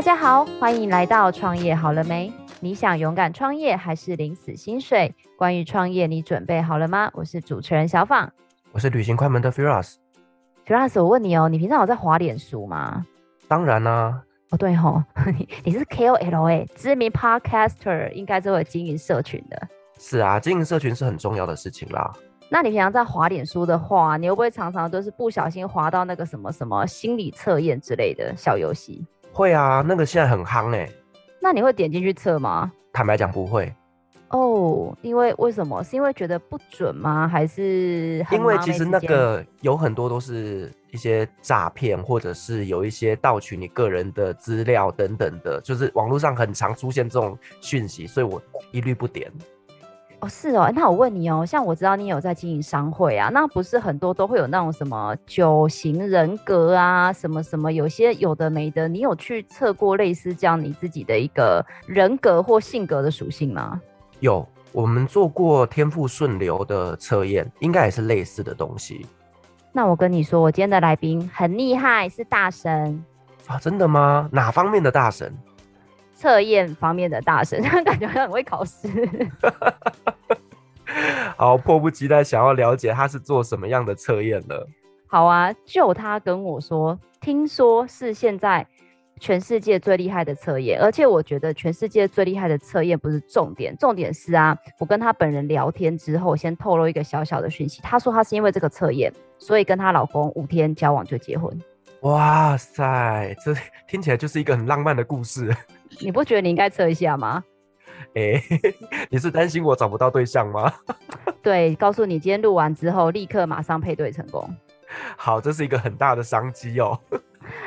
大家好，欢迎来到创业好了没？你想勇敢创业还是领死薪水？关于创业，你准备好了吗？我是主持人小访，我是旅行快门的 Firas。Firas，我问你哦，你平常有在滑脸书吗？当然啦、啊。哦，对吼，你是 KOL 哎，知名 Podcaster，应该都有经营社群的。是啊，经营社群是很重要的事情啦。那你平常在滑脸书的话，你会不会常常都是不小心滑到那个什么什么心理测验之类的小游戏？会啊，那个现在很夯哎。那你会点进去测吗？坦白讲不会。哦，因为为什么？是因为觉得不准吗？还是因为其实那个有很多都是一些诈骗，或者是有一些盗取你个人的资料等等的，就是网络上很常出现这种讯息，所以我一律不点。哦，是哦，那我问你哦，像我知道你有在经营商会啊，那不是很多都会有那种什么九型人格啊，什么什么，有些有的没的，你有去测过类似这样你自己的一个人格或性格的属性吗？有，我们做过天赋顺流的测验，应该也是类似的东西。那我跟你说，我今天的来宾很厉害，是大神啊！真的吗？哪方面的大神？测验方面的大神，感觉很会考试。好，迫不及待想要了解他是做什么样的测验了。好啊，就他跟我说，听说是现在全世界最厉害的测验，而且我觉得全世界最厉害的测验不是重点，重点是啊，我跟他本人聊天之后，先透露一个小小的讯息，他说他是因为这个测验，所以跟她老公五天交往就结婚。哇塞，这听起来就是一个很浪漫的故事。你不觉得你应该测一下吗？哎、欸，你是担心我找不到对象吗？对，告诉你，今天录完之后，立刻马上配对成功。好，这是一个很大的商机哦。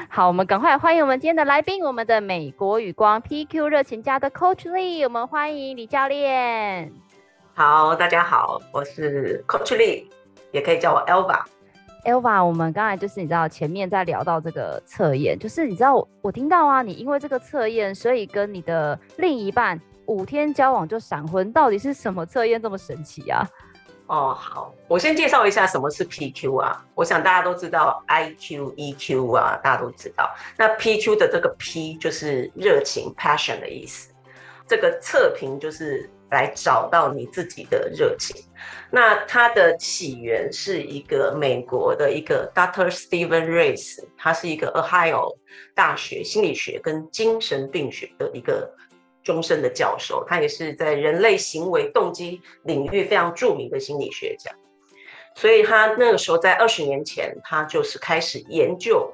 好，我们赶快欢迎我们今天的来宾，我们的美国与光 PQ 热情家的 Coach Lee，我们欢迎李教练。好，大家好，我是 Coach Lee，也可以叫我 Elva。Elva，我们刚才就是你知道前面在聊到这个测验，就是你知道我，我听到啊，你因为这个测验，所以跟你的另一半五天交往就闪婚，到底是什么测验这么神奇啊？哦，好，我先介绍一下什么是 PQ 啊，我想大家都知道 IQ、EQ 啊，大家都知道。那 PQ 的这个 P 就是热情 （passion） 的意思，这个测评就是。来找到你自己的热情。那它的起源是一个美国的一个 Dr. Steven Race，他是一个 Ohio 大学心理学跟精神病学的一个终身的教授，他也是在人类行为动机领域非常著名的心理学家。所以他那个时候在二十年前，他就是开始研究，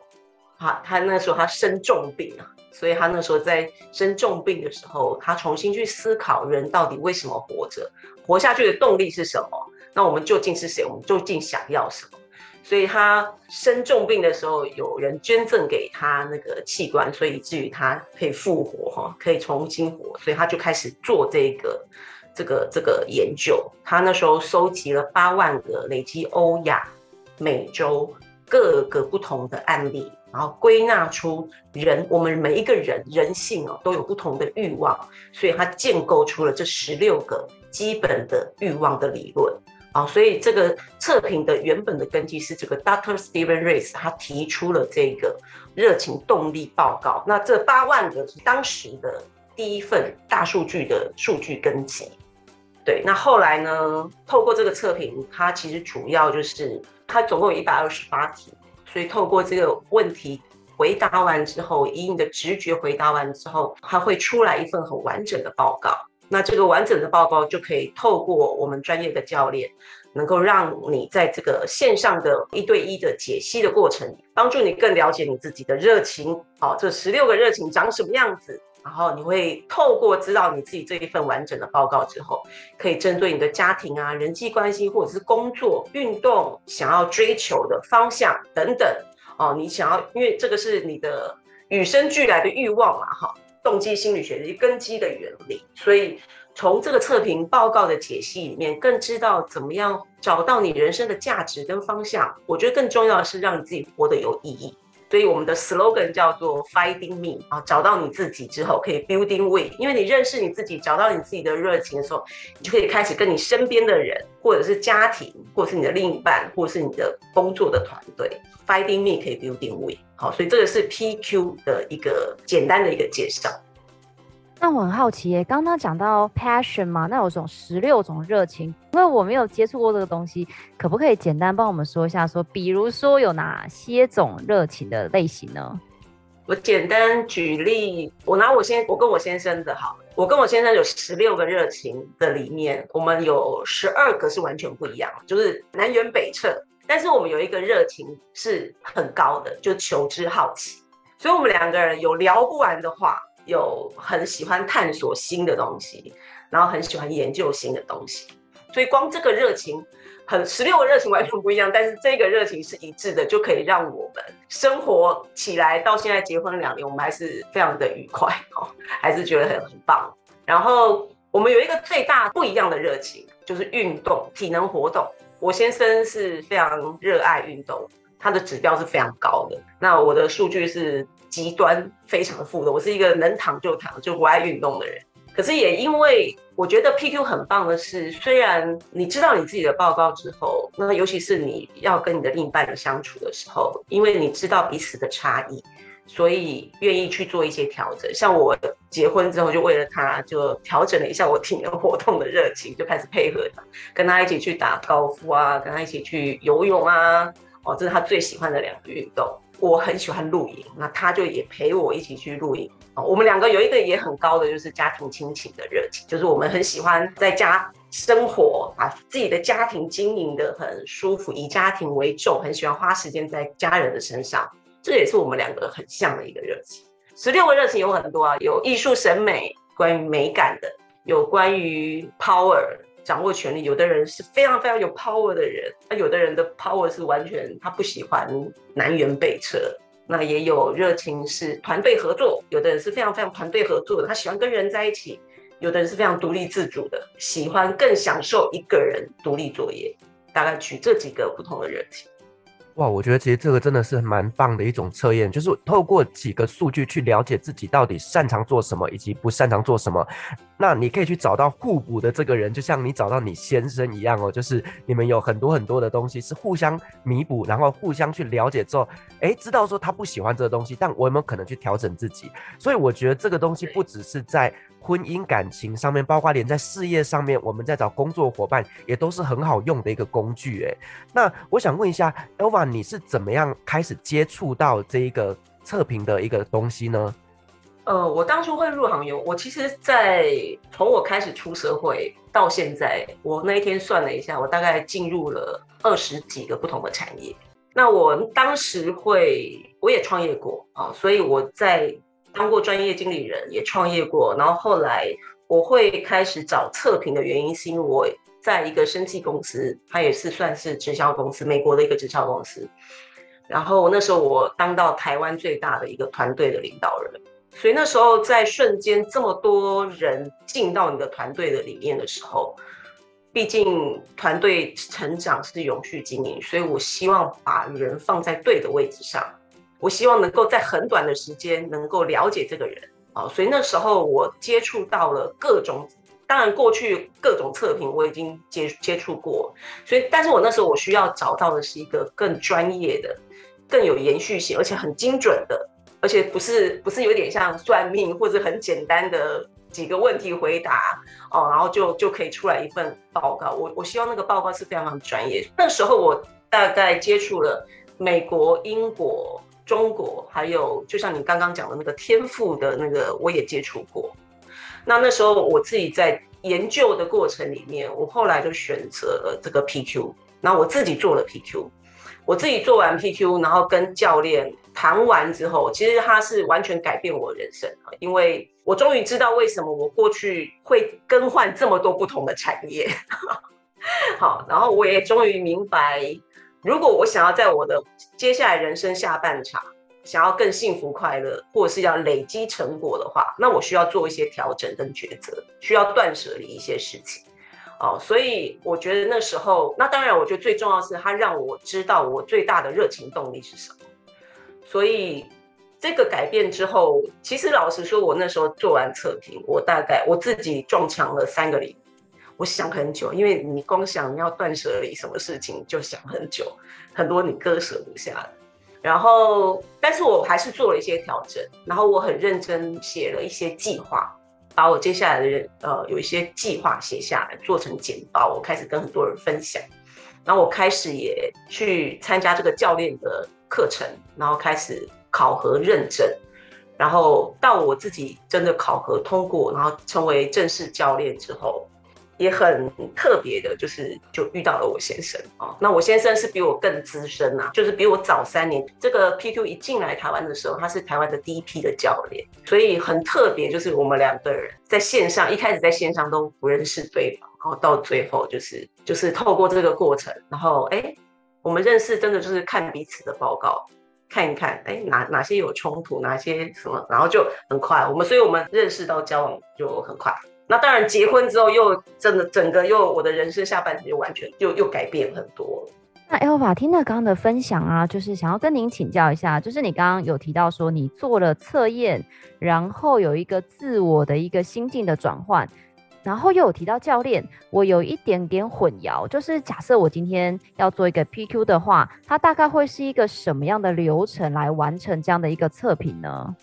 啊，他那时候他生重病啊。所以他那时候在生重病的时候，他重新去思考人到底为什么活着，活下去的动力是什么？那我们究竟是谁？我们究竟想要什么？所以他生重病的时候，有人捐赠给他那个器官，所以以至于他可以复活哈，可以重新活。所以他就开始做这个这个这个研究。他那时候收集了八万个累积欧亚美洲各个不同的案例。然后归纳出人，我们每一个人人性哦都有不同的欲望，所以他建构出了这十六个基本的欲望的理论啊。所以这个测评的原本的根基是这个 Doctor Steven Race 他提出了这个热情动力报告。那这八万个是当时的第一份大数据的数据根基。对，那后来呢，透过这个测评，它其实主要就是它总共有一百二十八题。所以透过这个问题回答完之后，以你的直觉回答完之后，它会出来一份很完整的报告。那这个完整的报告就可以透过我们专业的教练，能够让你在这个线上的一对一的解析的过程，帮助你更了解你自己的热情。好，这十六个热情长什么样子？然后你会透过知道你自己这一份完整的报告之后，可以针对你的家庭啊、人际关系或者是工作、运动想要追求的方向等等哦，你想要，因为这个是你的与生俱来的欲望嘛，哈，动机心理学的根基的原理，所以从这个测评报告的解析里面，更知道怎么样找到你人生的价值跟方向。我觉得更重要的是让你自己活得有意义。所以我们的 slogan 叫做 Finding Me 啊，找到你自己之后可以 Building We，因为你认识你自己，找到你自己的热情的时候，你就可以开始跟你身边的人或者是家庭或者是你的另一半，或者是你的工作的团队。Finding me 可以 building we，好，所以这个是 PQ 的一个简单的一个介绍。那我很好奇耶，刚刚讲到 passion 嘛，那有种十六种热情，因为我没有接触过这个东西，可不可以简单帮我们说一下说？比如说有哪些种热情的类型呢？我简单举例，我拿我先，我跟我先生的好，我跟我先生有十六个热情的里面，我们有十二个是完全不一样，就是南辕北辙。但是我们有一个热情是很高的，就求知好奇，所以我们两个人有聊不完的话，有很喜欢探索新的东西，然后很喜欢研究新的东西，所以光这个热情，很十六个热情完全不一样，但是这个热情是一致的，就可以让我们生活起来。到现在结婚两年，我们还是非常的愉快 哦，还是觉得很很棒。然后我们有一个最大不一样的热情，就是运动、体能活动。我先生是非常热爱运动，他的指标是非常高的。那我的数据是极端非常负的，我是一个能躺就躺就不爱运动的人。可是也因为我觉得 PQ 很棒的是，虽然你知道你自己的报告之后，那尤其是你要跟你的另一半相处的时候，因为你知道彼此的差异。所以愿意去做一些调整，像我结婚之后，就为了他，就调整了一下我体能活动的热情，就开始配合他，跟他一起去打高尔夫啊，跟他一起去游泳啊，哦，这是他最喜欢的两个运动。我很喜欢露营，那他就也陪我一起去露营。哦，我们两个有一个也很高的，就是家庭亲情的热情，就是我们很喜欢在家生活，把自己的家庭经营的很舒服，以家庭为重，很喜欢花时间在家人的身上。这也是我们两个很像的一个热情。十六个热情有很多啊，有艺术审美，关于美感的；有关于 power，掌握权力。有的人是非常非常有 power 的人，那有的人的 power 是完全他不喜欢南辕北辙。那也有热情是团队合作，有的人是非常非常团队合作的，他喜欢跟人在一起；有的人是非常独立自主的，喜欢更享受一个人独立作业。大概举这几个不同的热情。哇，我觉得其实这个真的是蛮棒的一种测验，就是透过几个数据去了解自己到底擅长做什么，以及不擅长做什么。那你可以去找到互补的这个人，就像你找到你先生一样哦，就是你们有很多很多的东西是互相弥补，然后互相去了解之后，诶，知道说他不喜欢这个东西，但我有没有可能去调整自己？所以我觉得这个东西不只是在。婚姻感情上面，包括连在事业上面，我们在找工作伙伴也都是很好用的一个工具。哎，那我想问一下，Elva，你是怎么样开始接触到这一个测评的一个东西呢？呃，我当初会入行有，我其实，在从我开始出社会到现在，我那一天算了一下，我大概进入了二十几个不同的产业。那我当时会，我也创业过啊，所以我在。当过专业经理人，也创业过，然后后来我会开始找测评的原因，是因为我在一个生技公司，它也是算是直销公司，美国的一个直销公司。然后那时候我当到台湾最大的一个团队的领导人，所以那时候在瞬间这么多人进到你的团队的里面的时候，毕竟团队成长是永续经营，所以我希望把人放在对的位置上。我希望能够在很短的时间能够了解这个人啊，所以那时候我接触到了各种，当然过去各种测评我已经接接触过，所以但是我那时候我需要找到的是一个更专业的、更有延续性，而且很精准的，而且不是不是有点像算命或者很简单的几个问题回答哦，然后就就可以出来一份报告。我我希望那个报告是非常非常专业。那时候我大概接触了美国、英国。中国还有，就像你刚刚讲的那个天赋的那个，我也接触过。那那时候我自己在研究的过程里面，我后来就选择了这个 PQ。那我自己做了 PQ，我自己做完 PQ，然后跟教练谈完之后，其实他是完全改变我人生，因为我终于知道为什么我过去会更换这么多不同的产业。好，然后我也终于明白。如果我想要在我的接下来人生下半场，想要更幸福快乐，或者是要累积成果的话，那我需要做一些调整跟抉择，需要断舍离一些事情。哦，所以我觉得那时候，那当然，我觉得最重要是他让我知道我最大的热情动力是什么。所以这个改变之后，其实老实说，我那时候做完测评，我大概我自己撞墙了三个礼拜。我想很久，因为你光想要断舍离什么事情就想很久，很多你割舍不下的。然后，但是我还是做了一些调整，然后我很认真写了一些计划，把我接下来的呃有一些计划写下来，做成简报，我开始跟很多人分享。然后我开始也去参加这个教练的课程，然后开始考核认证，然后到我自己真的考核通过，然后成为正式教练之后。也很特别的，就是就遇到了我先生啊。那我先生是比我更资深啊，就是比我早三年。这个 PQ 一进来台湾的时候，他是台湾的第一批的教练，所以很特别。就是我们两个人在线上，一开始在线上都不认识对方，然后到最后就是就是透过这个过程，然后哎，我们认识真的就是看彼此的报告，看一看，哎，哪哪些有冲突，哪些什么，然后就很快。我们所以我们认识到交往就很快。那当然，结婚之后又真的整个又我的人生下半场就完全又又改变很多。那 Elva 听了刚刚的分享啊，就是想要跟您请教一下，就是你刚刚有提到说你做了测验，然后有一个自我的一个心境的转换，然后又有提到教练，我有一点点混淆，就是假设我今天要做一个 PQ 的话，它大概会是一个什么样的流程来完成这样的一个测评呢？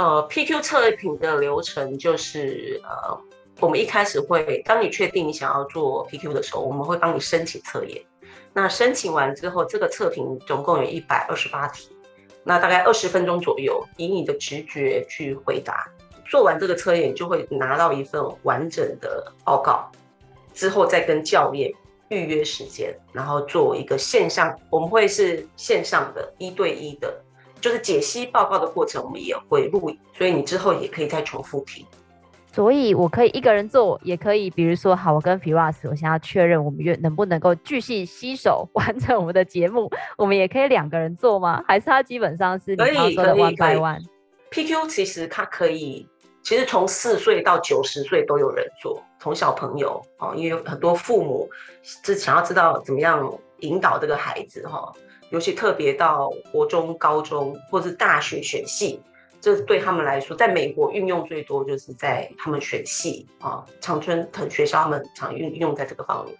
呃，PQ 测评的流程就是，呃，我们一开始会，当你确定你想要做 PQ 的时候，我们会帮你申请测验。那申请完之后，这个测评总共有一百二十八题，那大概二十分钟左右，以你的直觉去回答。做完这个测验，就会拿到一份完整的报告，之后再跟教练预约时间，然后做一个线上，我们会是线上的一对一的。就是解析报告的过程，我们也会录影，所以你之后也可以再重复听。所以我可以一个人做，也可以，比如说，好，我跟 Firas，我想要确认我们愿能不能够继续携手完成我们的节目，我们也可以两个人做吗？还是它基本上是你刚刚说的 one by one？PQ 其实它可以，其实从四岁到九十岁都有人做，从小朋友哦，因为有很多父母是想要知道怎么样引导这个孩子哈。尤其特别到国中、高中或是大学选系，这对他们来说，在美国运用最多就是在他们选系啊，长春藤学校他们常运用在这个方面。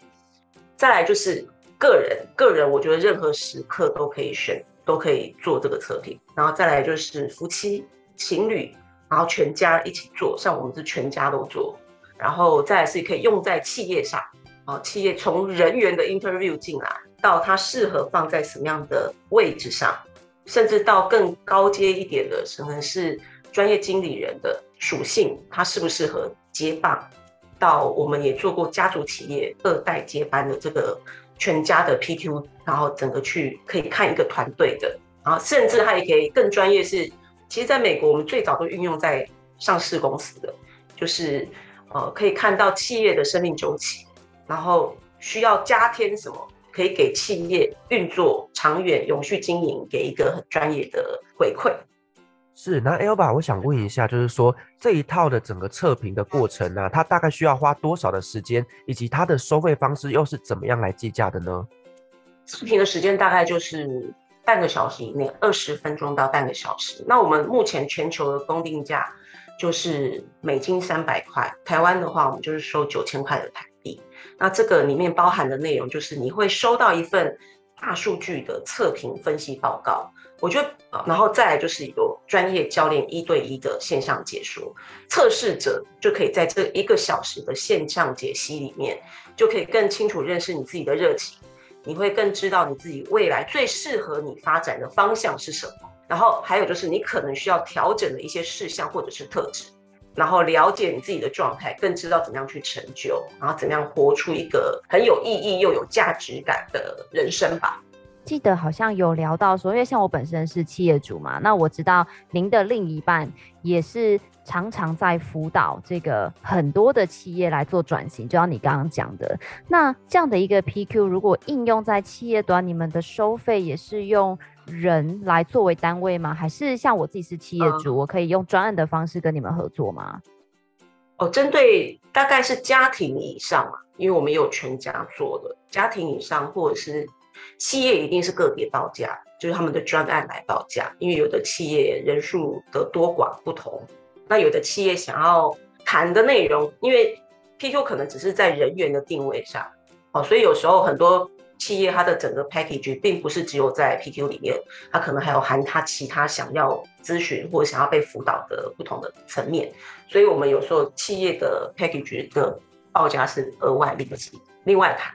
再来就是个人，个人我觉得任何时刻都可以选，都可以做这个测评。然后再来就是夫妻、情侣，然后全家一起做，像我们是全家都做。然后再来是可以用在企业上啊，企业从人员的 interview 进来。到它适合放在什么样的位置上，甚至到更高阶一点的，可能是专业经理人的属性，它适不适合接棒？到我们也做过家族企业二代接班的这个全家的 PQ，然后整个去可以看一个团队的，然后甚至它也可以更专业是，其实在美国我们最早都运用在上市公司的，就是呃可以看到企业的生命周期，然后需要加添什么。可以给企业运作长远、永续经营给一个很专业的回馈。是，那 Elba，我想问一下，就是说这一套的整个测评的过程呢、啊，它大概需要花多少的时间，以及它的收费方式又是怎么样来计价的呢？测评的时间大概就是半个小时以内，二十分钟到半个小时。那我们目前全球的公定价就是美金三百块，台湾的话我们就是收九千块的台。那这个里面包含的内容就是你会收到一份大数据的测评分析报告，我觉得，然后再来就是有专业教练一对一的线上解说，测试者就可以在这一个小时的线上解析里面，就可以更清楚认识你自己的热情，你会更知道你自己未来最适合你发展的方向是什么，然后还有就是你可能需要调整的一些事项或者是特质。然后了解你自己的状态，更知道怎么样去成就，然后怎么样活出一个很有意义又有价值感的人生吧。记得好像有聊到说，因为像我本身是企业主嘛，那我知道您的另一半也是常常在辅导这个很多的企业来做转型，就像你刚刚讲的，那这样的一个 PQ 如果应用在企业端，你们的收费也是用人来作为单位吗？还是像我自己是企业主，嗯、我可以用专案的方式跟你们合作吗？哦，针对大概是家庭以上嘛，因为我们有全家做的家庭以上，或者是企业一定是个别报价，就是他们的专案来报价，因为有的企业人数的多寡不同，那有的企业想要谈的内容，因为 PQ 可能只是在人员的定位上，哦，所以有时候很多企业它的整个 package 并不是只有在 PQ 里面，它可能还有含它其他想要咨询或想要被辅导的不同的层面，所以我们有时候企业的 package 的报价是额外另另外谈。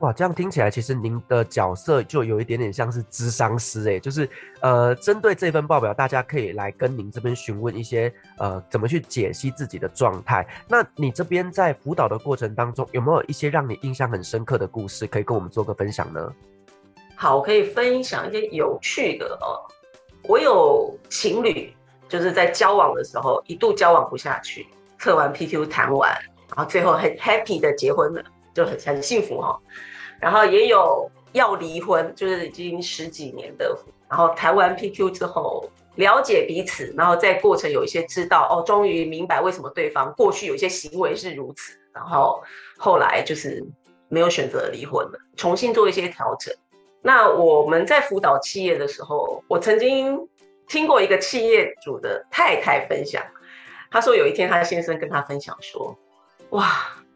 哇，这样听起来，其实您的角色就有一点点像是咨商师哎，就是呃，针对这份报表，大家可以来跟您这边询问一些呃，怎么去解析自己的状态。那你这边在辅导的过程当中，有没有一些让你印象很深刻的故事，可以跟我们做个分享呢？好，我可以分享一些有趣的哦。我有情侣，就是在交往的时候一度交往不下去，测完 PQ 谈完，然后最后很 happy 的结婚了。就很很幸福哈，然后也有要离婚，就是已经十几年的，然后谈完 PQ 之后了解彼此，然后在过程有一些知道哦，终于明白为什么对方过去有一些行为是如此，然后后来就是没有选择离婚了，重新做一些调整。那我们在辅导企业的时候，我曾经听过一个企业主的太太分享，她说有一天她的先生跟她分享说，哇。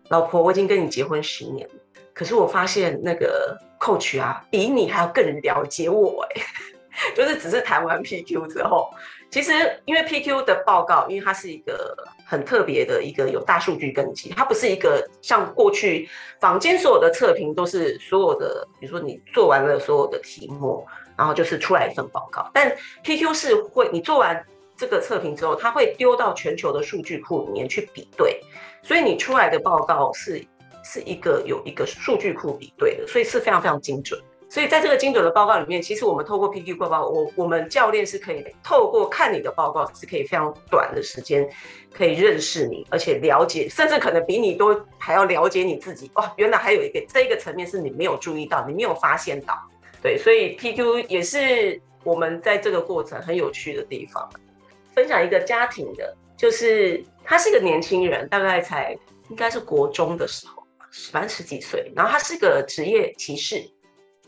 老婆，我已经跟你结婚十年了，可是我发现那个 coach 啊，比你还要更了解我哎，就是只是谈完 PQ 之后，其实因为 PQ 的报告，因为它是一个很特别的一个有大数据根基，它不是一个像过去坊间所有的测评都是所有的，比如说你做完了所有的题目，然后就是出来一份报告，但 PQ 是会你做完这个测评之后，它会丢到全球的数据库里面去比对。所以你出来的报告是是一个有一个数据库比对的，所以是非常非常精准。所以在这个精准的报告里面，其实我们透过 PQ 报告，我我们教练是可以透过看你的报告，是可以非常短的时间可以认识你，而且了解，甚至可能比你都还要了解你自己。哇，原来还有一个这一个层面是你没有注意到，你没有发现到。对，所以 PQ 也是我们在这个过程很有趣的地方。分享一个家庭的，就是。他是一个年轻人，大概才应该是国中的时候，反正十几岁。然后他是个职业棋士，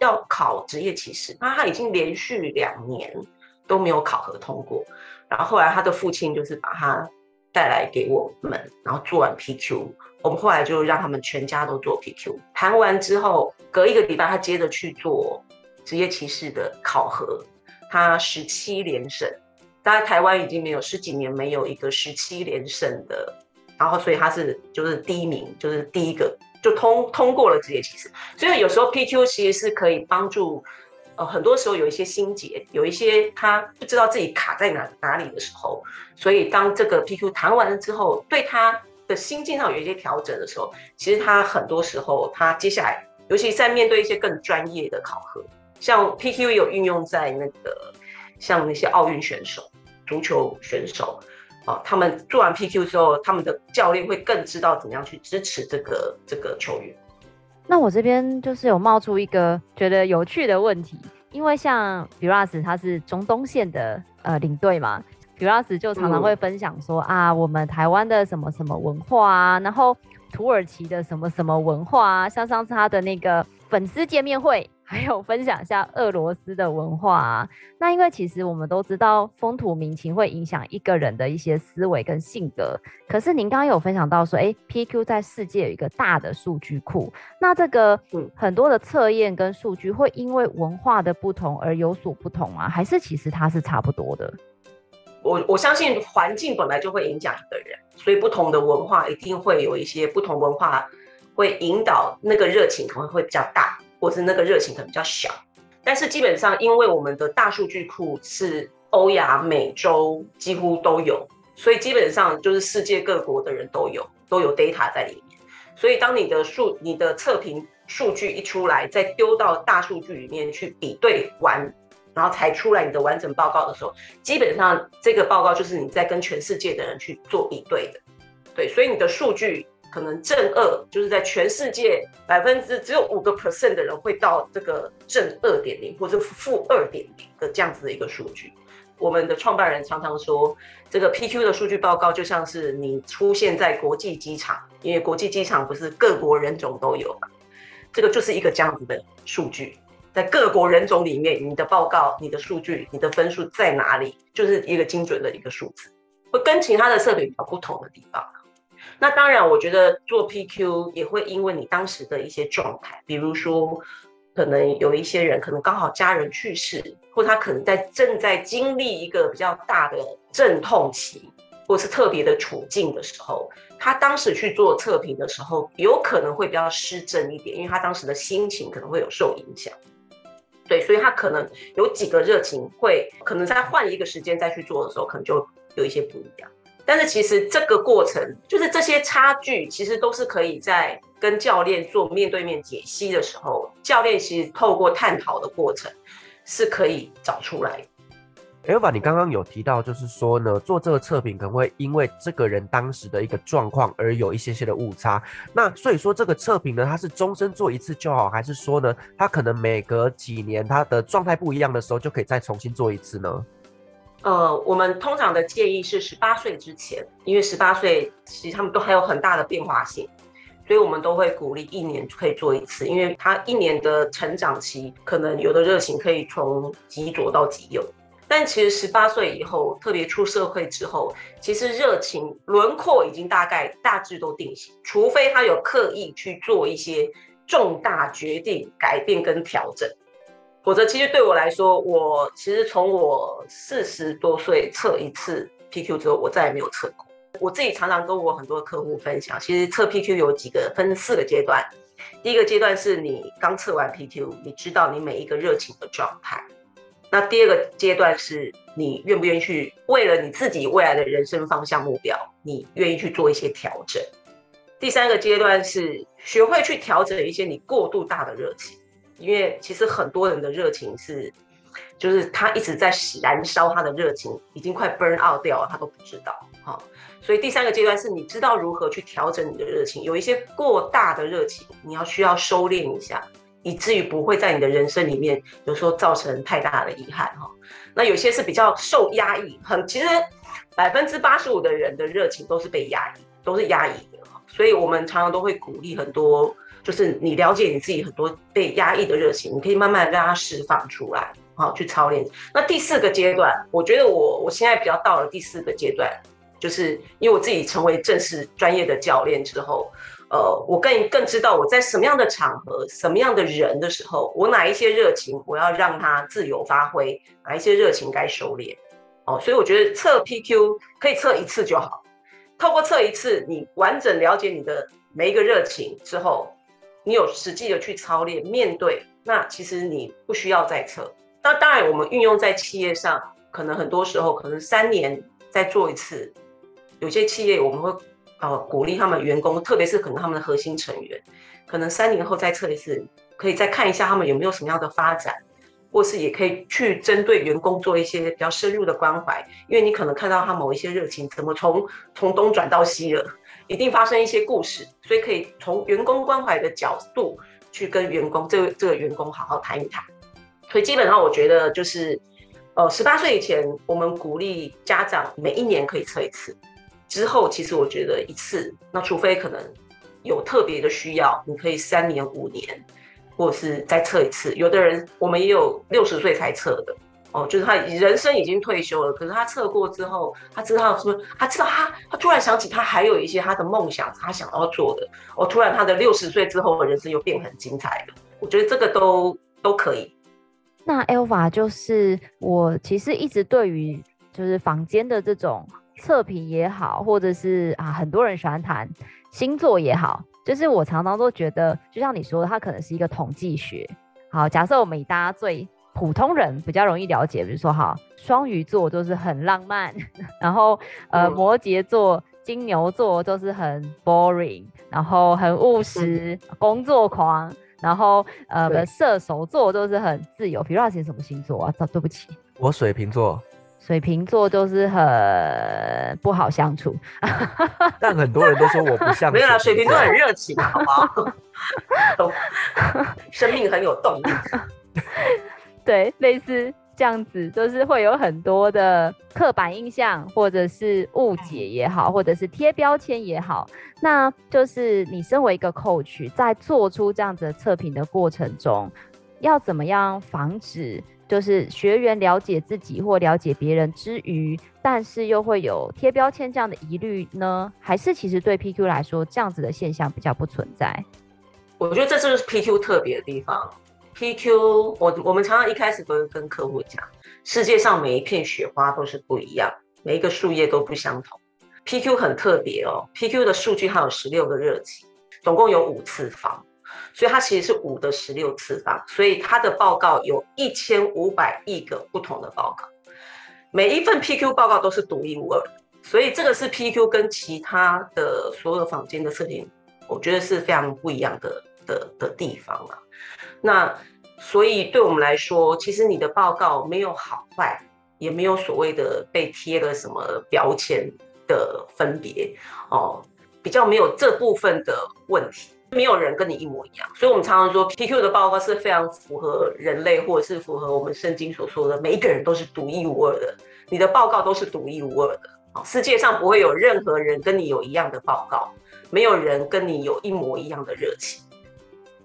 要考职业棋士，那他已经连续两年都没有考核通过。然后后来他的父亲就是把他带来给我们，然后做完 PQ，我们后来就让他们全家都做 PQ。谈完之后，隔一个礼拜他接着去做职业棋士的考核，他十七连胜。大概台湾已经没有十几年没有一个十七连胜的，然后所以他是就是第一名，就是第一个就通通过了职业歧视。所以有时候 PQ 其实是可以帮助，呃，很多时候有一些心结，有一些他不知道自己卡在哪哪里的时候，所以当这个 PQ 谈完了之后，对他的心境上有一些调整的时候，其实他很多时候他接下来，尤其在面对一些更专业的考核，像 PQ 有运用在那个像那些奥运选手。足球选手，啊，他们做完 PQ 之后，他们的教练会更知道怎么样去支持这个这个球员。那我这边就是有冒出一个觉得有趣的问题，因为像 Firas 他是中东线的呃领队嘛，Firas 就常常会分享说、嗯、啊，我们台湾的什么什么文化啊，然后土耳其的什么什么文化啊，像上次他的那个粉丝见面会。还有分享一下俄罗斯的文化啊，那因为其实我们都知道风土民情会影响一个人的一些思维跟性格。可是您刚刚有分享到说，哎，PQ 在世界有一个大的数据库，那这个很多的测验跟数据会因为文化的不同而有所不同啊，还是其实它是差不多的？我我相信环境本来就会影响一个人，所以不同的文化一定会有一些不同文化会引导那个热情可能会比较大。或是那个热情可能比较小，但是基本上，因为我们的大数据库是欧亚美洲几乎都有，所以基本上就是世界各国的人都有都有 data 在里面。所以当你的数、你的测评数据一出来，再丢到大数据里面去比对完，然后才出来你的完整报告的时候，基本上这个报告就是你在跟全世界的人去做比对的。对，所以你的数据。可能正二就是在全世界百分之只有五个 percent 的人会到这个正二点零或者负二点零的这样子的一个数据。我们的创办人常常说，这个 PQ 的数据报告就像是你出现在国际机场，因为国际机场不是各国人种都有嘛，这个就是一个这样子的数据，在各国人种里面，你的报告、你的数据、你的分数在哪里，就是一个精准的一个数字，会跟其他的测评比较不同的地方。那当然，我觉得做 PQ 也会因为你当时的一些状态，比如说，可能有一些人可能刚好家人去世，或他可能在正在经历一个比较大的阵痛期，或是特别的处境的时候，他当时去做测评的时候，有可能会比较失真一点，因为他当时的心情可能会有受影响。对，所以他可能有几个热情会，可能在换一个时间再去做的时候，可能就有一些不一样。但是其实这个过程，就是这些差距，其实都是可以在跟教练做面对面解析的时候，教练其实透过探讨的过程，是可以找出来的。Elva，你刚刚有提到，就是说呢，做这个测评可能会因为这个人当时的一个状况而有一些些的误差。那所以说这个测评呢，它是终身做一次就好，还是说呢，它可能每隔几年它的状态不一样的时候就可以再重新做一次呢？呃，我们通常的建议是十八岁之前，因为十八岁其实他们都还有很大的变化性，所以我们都会鼓励一年可以做一次，因为他一年的成长期可能有的热情可以从极左到极右。但其实十八岁以后，特别出社会之后，其实热情轮廓已经大概大致都定型，除非他有刻意去做一些重大决定、改变跟调整，否则其实对我来说，我其实从我四十多岁测一次 PQ 之后，我再也没有测过。我自己常常跟我很多客户分享，其实测 PQ 有几个分四个阶段，第一个阶段是你刚测完 PQ，你知道你每一个热情的状态。那第二个阶段是你愿不愿意去为了你自己未来的人生方向目标，你愿意去做一些调整。第三个阶段是学会去调整一些你过度大的热情，因为其实很多人的热情是，就是他一直在燃烧他的热情，已经快 burn out 掉了，他都不知道。哈，所以第三个阶段是你知道如何去调整你的热情，有一些过大的热情，你要需要收敛一下。以至于不会在你的人生里面有时候造成太大的遗憾哈。那有些是比较受压抑，很其实百分之八十五的人的热情都是被压抑，都是压抑的。所以我们常常都会鼓励很多，就是你了解你自己很多被压抑的热情，你可以慢慢让它释放出来，好去操练。那第四个阶段，我觉得我我现在比较到了第四个阶段，就是因为我自己成为正式专业的教练之后。呃，我更更知道我在什么样的场合、什么样的人的时候，我哪一些热情我要让他自由发挥，哪一些热情该收敛。哦，所以我觉得测 PQ 可以测一次就好。透过测一次，你完整了解你的每一个热情之后，你有实际的去操练面对，那其实你不需要再测。那当然，我们运用在企业上，可能很多时候可能三年再做一次。有些企业我们会。呃，鼓励他们员工，特别是可能他们的核心成员，可能三年后再测一次，可以再看一下他们有没有什么样的发展，或是也可以去针对员工做一些比较深入的关怀，因为你可能看到他某一些热情怎么从从东转到西了，一定发生一些故事，所以可以从员工关怀的角度去跟员工这个这个员工好好谈一谈。所以基本上我觉得就是，呃，十八岁以前，我们鼓励家长每一年可以测一次。之后，其实我觉得一次，那除非可能有特别的需要，你可以三年、五年，或者是再测一次。有的人，我们也有六十岁才测的，哦，就是他人生已经退休了，可是他测过之后，他知道说，他知道他，他突然想起他还有一些他的梦想，他想要做的，哦，突然他的六十岁之后的人生又变很精彩了。我觉得这个都都可以。那 Elva 就是我其实一直对于就是房间的这种。测评也好，或者是啊，很多人喜欢谈星座也好，就是我常常都觉得，就像你说的，它可能是一个统计学。好，假设我们以大家最普通人比较容易了解，比如说哈，双鱼座都是很浪漫，然后呃，摩羯座、金牛座都是很 boring，然后很务实、工作狂，然后呃，射手座都是很自由。比如说你什么星座啊？对不起，我水瓶座。水瓶座就是很不好相处，但很多人都说我不像。没有啦，水瓶座很热情，好不好？生命很有动力。对，类似这样子，就是会有很多的刻板印象，或者是误解也好，或者是贴标签也好。那就是你身为一个 coach，在做出这样子的测评的过程中，要怎么样防止就是学员了解自己或了解别人之余，但是又会有贴标签这样的疑虑呢？还是其实对 PQ 来说，这样子的现象比较不存在？我觉得这就是 PQ 特别的地方。PQ，我我们常常一开始都会跟客户讲，世界上每一片雪花都是不一样，每一个树叶都不相同。PQ 很特别哦，PQ 的数据还有十六个热情，总共有五次方。所以它其实是五的十六次方，所以它的报告有一千五百亿个不同的报告，每一份 PQ 报告都是独一无二，所以这个是 PQ 跟其他的所有坊间的测定，我觉得是非常不一样的的的地方啊。那所以对我们来说，其实你的报告没有好坏，也没有所谓的被贴了什么标签的分别哦，比较没有这部分的问题。没有人跟你一模一样，所以我们常常说 PQ 的报告是非常符合人类，或者是符合我们圣经所说的，每一个人都是独一无二的，你的报告都是独一无二的。世界上不会有任何人跟你有一样的报告，没有人跟你有一模一样的热情。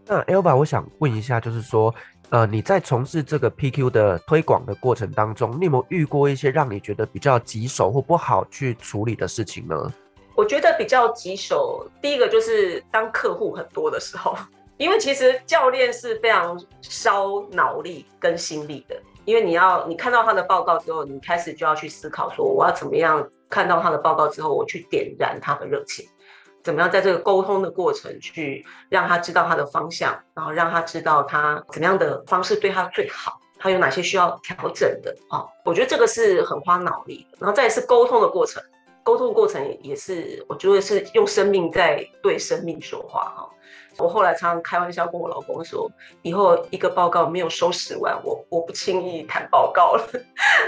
那 Elva，我想问一下，就是说，呃，你在从事这个 PQ 的推广的过程当中，你有没有遇过一些让你觉得比较棘手或不好去处理的事情呢？我觉得比较棘手，第一个就是当客户很多的时候，因为其实教练是非常烧脑力跟心力的，因为你要你看到他的报告之后，你开始就要去思考说，我要怎么样看到他的报告之后，我去点燃他的热情，怎么样在这个沟通的过程去让他知道他的方向，然后让他知道他怎么样的方式对他最好，他有哪些需要调整的啊？我觉得这个是很花脑力的，然后再是沟通的过程。沟通过程也是，我觉得是用生命在对生命说话哈。我后来常常开玩笑跟我老公说，以后一个报告没有收十万，我我不轻易谈报告了。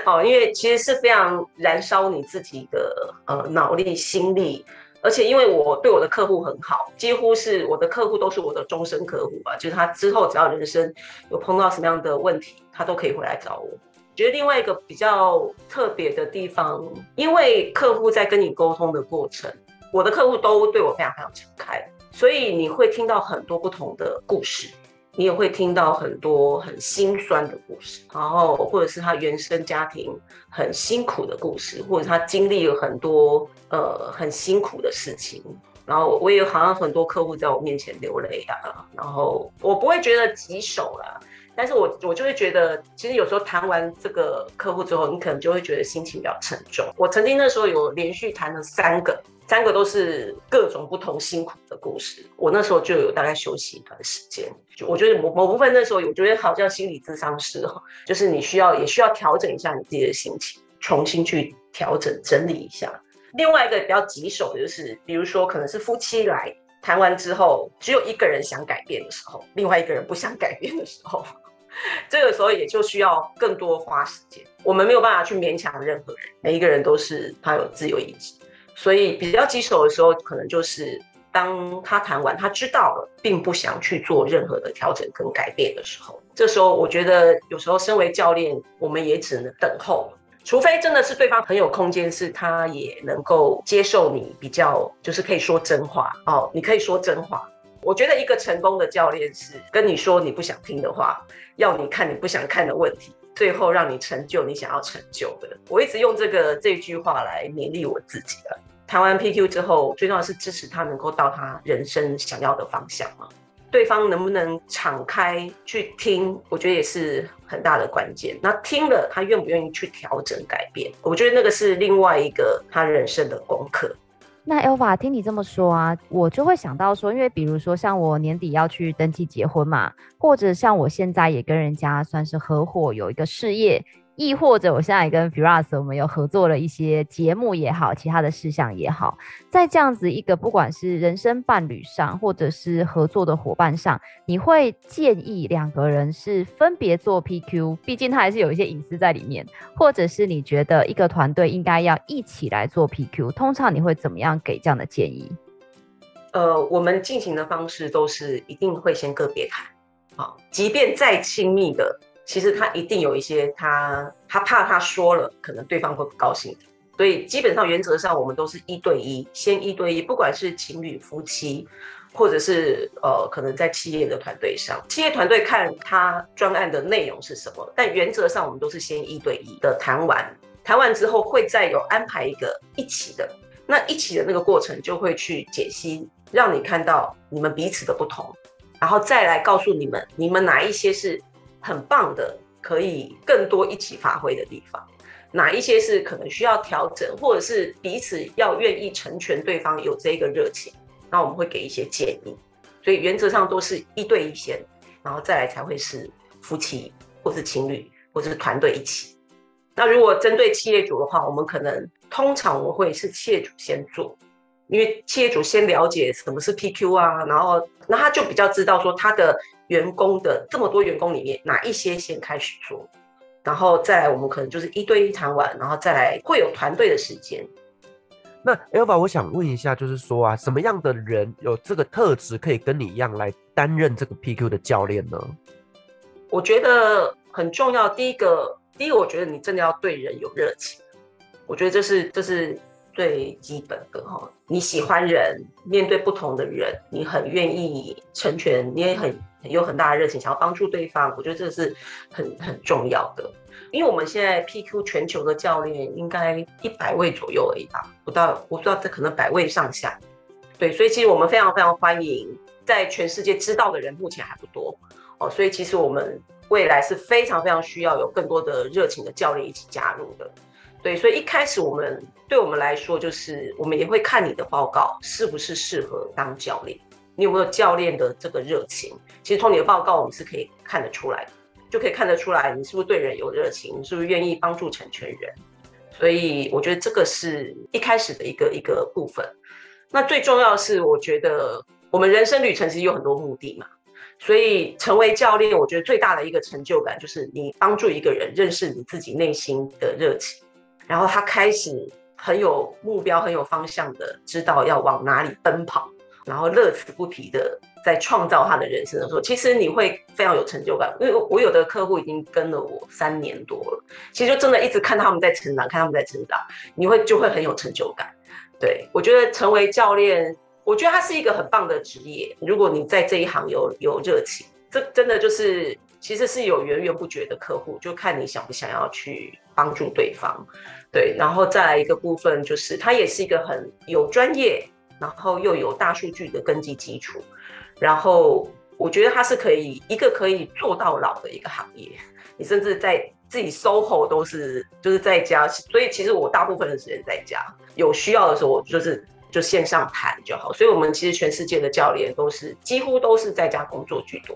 好，因为其实是非常燃烧你自己的呃脑力心力，而且因为我对我的客户很好，几乎是我的客户都是我的终身客户吧，就是他之后只要人生有碰到什么样的问题，他都可以回来找我。觉得另外一个比较特别的地方，因为客户在跟你沟通的过程，我的客户都对我非常非常敞开，所以你会听到很多不同的故事，你也会听到很多很心酸的故事，然后或者是他原生家庭很辛苦的故事，或者他经历了很多呃很辛苦的事情，然后我也好像很多客户在我面前流泪啊，然后我不会觉得棘手啦。但是我我就会觉得，其实有时候谈完这个客户之后，你可能就会觉得心情比较沉重。我曾经那时候有连续谈了三个，三个都是各种不同辛苦的故事。我那时候就有大概休息一段时间，就我觉得某某部分那时候，我觉得好像心理咨商师哦，就是你需要也需要调整一下你自己的心情，重新去调整整理一下。另外一个比较棘手的就是，比如说可能是夫妻来。谈完之后，只有一个人想改变的时候，另外一个人不想改变的时候，这个时候也就需要更多花时间。我们没有办法去勉强任何人，每一个人都是他有自由意志，所以比较棘手的时候，可能就是当他谈完，他知道了，并不想去做任何的调整跟改变的时候，这时候我觉得有时候身为教练，我们也只能等候。除非真的是对方很有空间，是他也能够接受你比较，就是可以说真话哦。你可以说真话。我觉得一个成功的教练是跟你说你不想听的话，要你看你不想看的问题，最后让你成就你想要成就的。我一直用这个这句话来勉励我自己的。谈完 PQ 之后，最重要是支持他能够到他人生想要的方向嘛。对方能不能敞开去听，我觉得也是很大的关键。那听了，他愿不愿意去调整改变？我觉得那个是另外一个他人生的功课。那 Elva 听你这么说啊，我就会想到说，因为比如说像我年底要去登记结婚嘛，或者像我现在也跟人家算是合伙有一个事业。亦或者，我现在也跟 Firas 我们有合作了一些节目也好，其他的事项也好，在这样子一个不管是人生伴侣上，或者是合作的伙伴上，你会建议两个人是分别做 PQ，毕竟他还是有一些隐私在里面，或者是你觉得一个团队应该要一起来做 PQ，通常你会怎么样给这样的建议？呃，我们进行的方式都是一定会先个别谈，好，即便再亲密的。其实他一定有一些他他怕他说了，可能对方会不高兴，所以基本上原则上我们都是一对一，先一对一，不管是情侣、夫妻，或者是呃，可能在企业的团队上，企业团队看他专案的内容是什么，但原则上我们都是先一对一的谈完，谈完之后会再有安排一个一起的，那一起的那个过程就会去解析，让你看到你们彼此的不同，然后再来告诉你们，你们哪一些是很棒的，可以更多一起发挥的地方，哪一些是可能需要调整，或者是彼此要愿意成全对方有这个热情。那我们会给一些建议，所以原则上都是一对一先，然后再来才会是夫妻或是情侣或是团队一起。那如果针对企业主的话，我们可能通常我会是企业主先做，因为企业主先了解什么是 PQ 啊，然后那他就比较知道说他的员工的这么多员工里面哪一些先开始做，然后再来我们可能就是一对一谈完，然后再来会有团队的时间。那 Elva，我想问一下，就是说啊，什么样的人有这个特质可以跟你一样来担任这个 PQ 的教练呢？我觉得很重要。第一个，第一个，我觉得你真的要对人有热情。我觉得这是这是最基本的哈。你喜欢人，面对不同的人，你很愿意成全，你也很有很大的热情，想要帮助对方。我觉得这是很很重要的。因为我们现在 PQ 全球的教练应该一百位左右而已吧，不到，我不知道这可能百位上下。对，所以其实我们非常非常欢迎，在全世界知道的人目前还不多哦，所以其实我们未来是非常非常需要有更多的热情的教练一起加入的。对，所以一开始我们对我们来说，就是我们也会看你的报告是不是适合当教练，你有没有教练的这个热情？其实从你的报告我们是可以看得出来的。就可以看得出来，你是不是对人有热情，你是不是愿意帮助成全人。所以我觉得这个是一开始的一个一个部分。那最重要是，我觉得我们人生旅程其实有很多目的嘛。所以成为教练，我觉得最大的一个成就感就是你帮助一个人认识你自己内心的热情，然后他开始很有目标、很有方向的知道要往哪里奔跑，然后乐此不疲的。在创造他的人生的时候，其实你会非常有成就感，因为我有的客户已经跟了我三年多了，其实就真的一直看他们在成长，看他们在成长，你会就会很有成就感。对，我觉得成为教练，我觉得他是一个很棒的职业。如果你在这一行有有热情，这真的就是其实是有源源不绝的客户，就看你想不想要去帮助对方。对，然后再来一个部分就是，他也是一个很有专业，然后又有大数据的根基基础。然后我觉得它是可以一个可以做到老的一个行业，你甚至在自己 SOHO 都是就是在家，所以其实我大部分的时间在家，有需要的时候我就是就线上谈就好。所以我们其实全世界的教练都是几乎都是在家工作居多。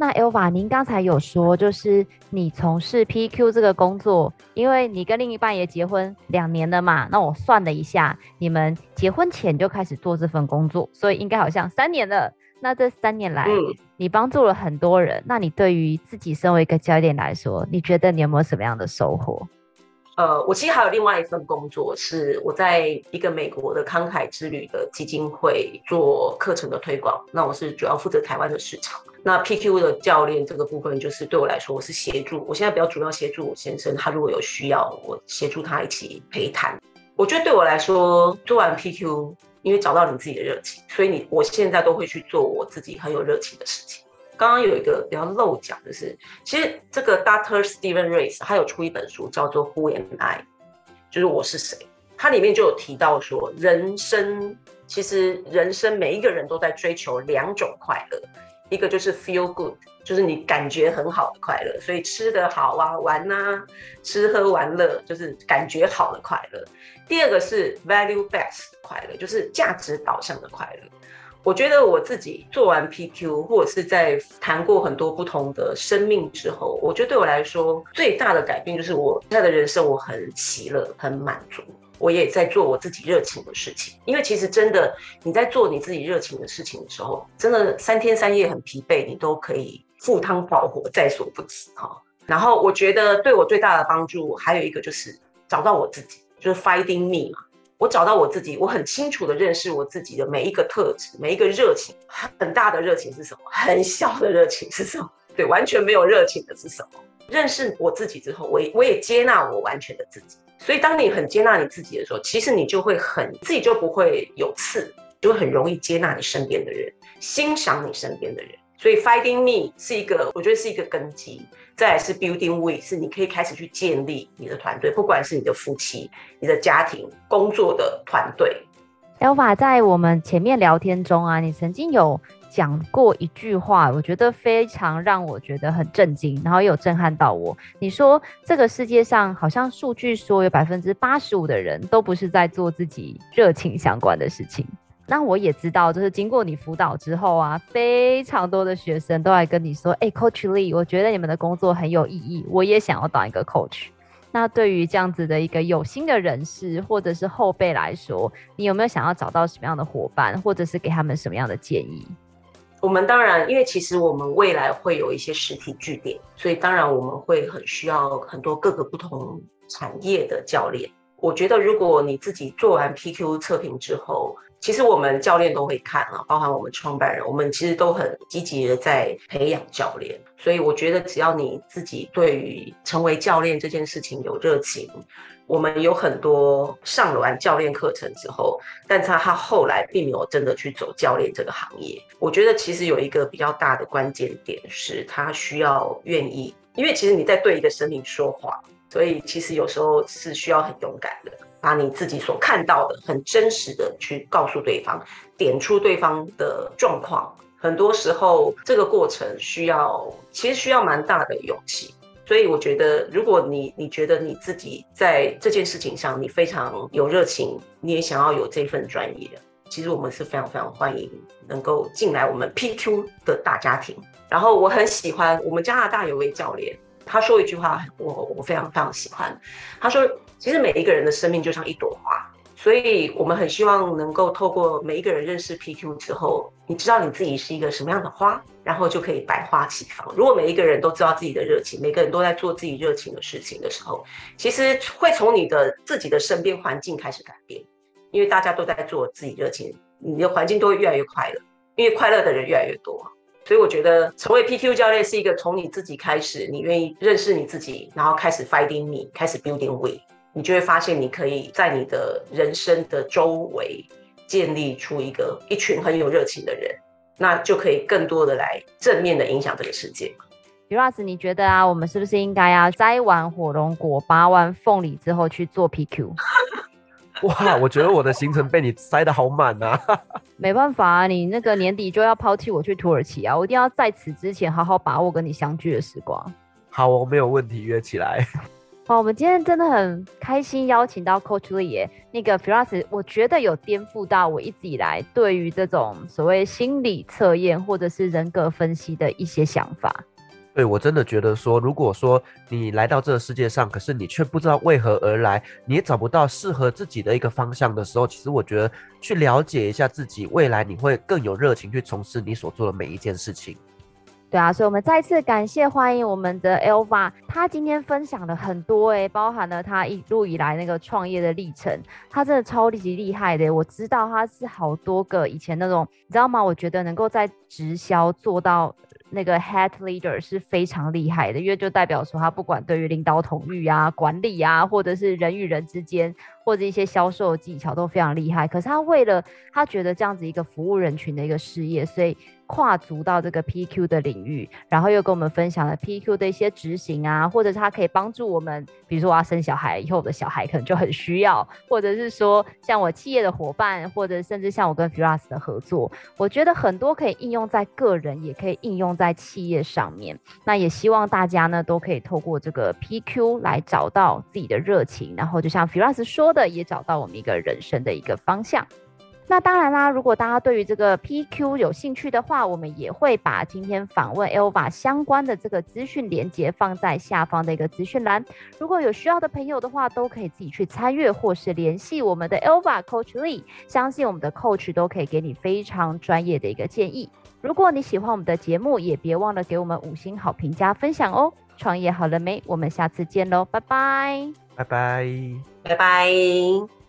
那 Elva，您刚才有说，就是你从事 PQ 这个工作，因为你跟另一半也结婚两年了嘛。那我算了一下，你们结婚前就开始做这份工作，所以应该好像三年了。那这三年来，嗯、你帮助了很多人。那你对于自己身为一个教练来说，你觉得你有没有什么样的收获？呃，我其实还有另外一份工作，是我在一个美国的慷慨之旅的基金会做课程的推广。那我是主要负责台湾的市场。那 PQ 的教练这个部分，就是对我来说，我是协助。我现在比较主要协助我先生，他如果有需要，我协助他一起陪谈。我觉得对我来说，做完 PQ。因为找到你自己的热情，所以你我现在都会去做我自己很有热情的事情。刚刚有一个比较漏讲的是，其实这个 Dr. Steven Race 他有出一本书叫做 Who Am I，就是我是谁。它里面就有提到说，人生其实人生每一个人都在追求两种快乐，一个就是 Feel Good，就是你感觉很好的快乐，所以吃得好啊，玩呐、啊，吃喝玩乐就是感觉好的快乐。第二个是 value based 快乐，就是价值导向的快乐。我觉得我自己做完 PQ，或者是在谈过很多不同的生命之后，我觉得对我来说最大的改变就是我现在的人生我很喜乐、很满足。我也在做我自己热情的事情，因为其实真的你在做你自己热情的事情的时候，真的三天三夜很疲惫，你都可以赴汤蹈火在所不辞哈。然后我觉得对我最大的帮助还有一个就是找到我自己。就是 finding me 嘛，我找到我自己，我很清楚的认识我自己的每一个特质，每一个热情，很大的热情是什么？很小的热情是什么？对，完全没有热情的是什么？认识我自己之后，我我也接纳我完全的自己。所以当你很接纳你自己的时候，其实你就会很自己就不会有刺，就会很容易接纳你身边的人，欣赏你身边的人。所以 Finding Me 是一个，我觉得是一个根基。再来是 Building We，是你可以开始去建立你的团队，不管是你的夫妻、你的家庭、工作的团队。Elva 在我们前面聊天中啊，你曾经有讲过一句话，我觉得非常让我觉得很震惊，然后也有震撼到我。你说这个世界上好像数据说有百分之八十五的人都不是在做自己热情相关的事情。那我也知道，就是经过你辅导之后啊，非常多的学生都来跟你说，哎、，Coach Lee，我觉得你们的工作很有意义，我也想要当一个 Coach。那对于这样子的一个有心的人士或者是后辈来说，你有没有想要找到什么样的伙伴，或者是给他们什么样的建议？我们当然，因为其实我们未来会有一些实体据点，所以当然我们会很需要很多各个不同产业的教练。我觉得如果你自己做完 PQ 测评之后，其实我们教练都会看啊，包含我们创办人，我们其实都很积极的在培养教练。所以我觉得，只要你自己对于成为教练这件事情有热情，我们有很多上完教练课程之后，但他他后来并没有真的去走教练这个行业。我觉得其实有一个比较大的关键点是，他需要愿意，因为其实你在对一个生命说话，所以其实有时候是需要很勇敢的。把你自己所看到的很真实的去告诉对方，点出对方的状况。很多时候，这个过程需要，其实需要蛮大的勇气。所以我觉得，如果你你觉得你自己在这件事情上你非常有热情，你也想要有这份专业，其实我们是非常非常欢迎能够进来我们 PQ 的大家庭。然后我很喜欢我们加拿大有位教练。他说一句话，我我非常非常喜欢。他说，其实每一个人的生命就像一朵花，所以我们很希望能够透过每一个人认识 PQ 之后，你知道你自己是一个什么样的花，然后就可以百花齐放。如果每一个人都知道自己的热情，每个人都在做自己热情的事情的时候，其实会从你的自己的身边环境开始改变，因为大家都在做自己热情，你的环境都会越来越快乐，因为快乐的人越来越多。所以我觉得成为 PQ 教练是一个从你自己开始，你愿意认识你自己，然后开始 finding me，开始 building we，你就会发现你可以在你的人生的周围建立出一个一群很有热情的人，那就可以更多的来正面的影响这个世界。Firas，你觉得啊，我们是不是应该啊摘完火龙果、拔完凤梨之后去做 PQ？哇，我觉得我的行程被你塞得好满啊！没办法啊，你那个年底就要抛弃我去土耳其啊，我一定要在此之前好好把握跟你相聚的时光。好，我没有问题，约起来。好，我们今天真的很开心邀请到 Coach Lee 耶，那个 Firas，我觉得有颠覆到我一直以来对于这种所谓心理测验或者是人格分析的一些想法。对，我真的觉得说，如果说你来到这个世界上，可是你却不知道为何而来，你也找不到适合自己的一个方向的时候，其实我觉得去了解一下自己，未来你会更有热情去从事你所做的每一件事情。对啊，所以我们再次感谢欢迎我们的 Elva，他今天分享了很多诶，包含了他一路以来那个创业的历程，他真的超级厉害的。我知道他是好多个以前那种，你知道吗？我觉得能够在直销做到。那个 head leader 是非常厉害的，因为就代表说他不管对于领导统御啊、管理啊，或者是人与人之间，或者一些销售技巧都非常厉害。可是他为了他觉得这样子一个服务人群的一个事业，所以。跨足到这个 PQ 的领域，然后又跟我们分享了 PQ 的一些执行啊，或者是他可以帮助我们，比如说我要生小孩以后，我的小孩可能就很需要，或者是说像我企业的伙伴，或者甚至像我跟 Firas 的合作，我觉得很多可以应用在个人，也可以应用在企业上面。那也希望大家呢都可以透过这个 PQ 来找到自己的热情，然后就像 Firas 说的，也找到我们一个人生的一个方向。那当然啦，如果大家对于这个 PQ 有兴趣的话，我们也会把今天访问 Elva 相关的这个资讯连接放在下方的一个资讯栏。如果有需要的朋友的话，都可以自己去参阅或是联系我们的 Elva Coach Lee，相信我们的 Coach 都可以给你非常专业的一个建议。如果你喜欢我们的节目，也别忘了给我们五星好评加分享哦。创业好了没？我们下次见喽，拜拜，拜拜，拜拜。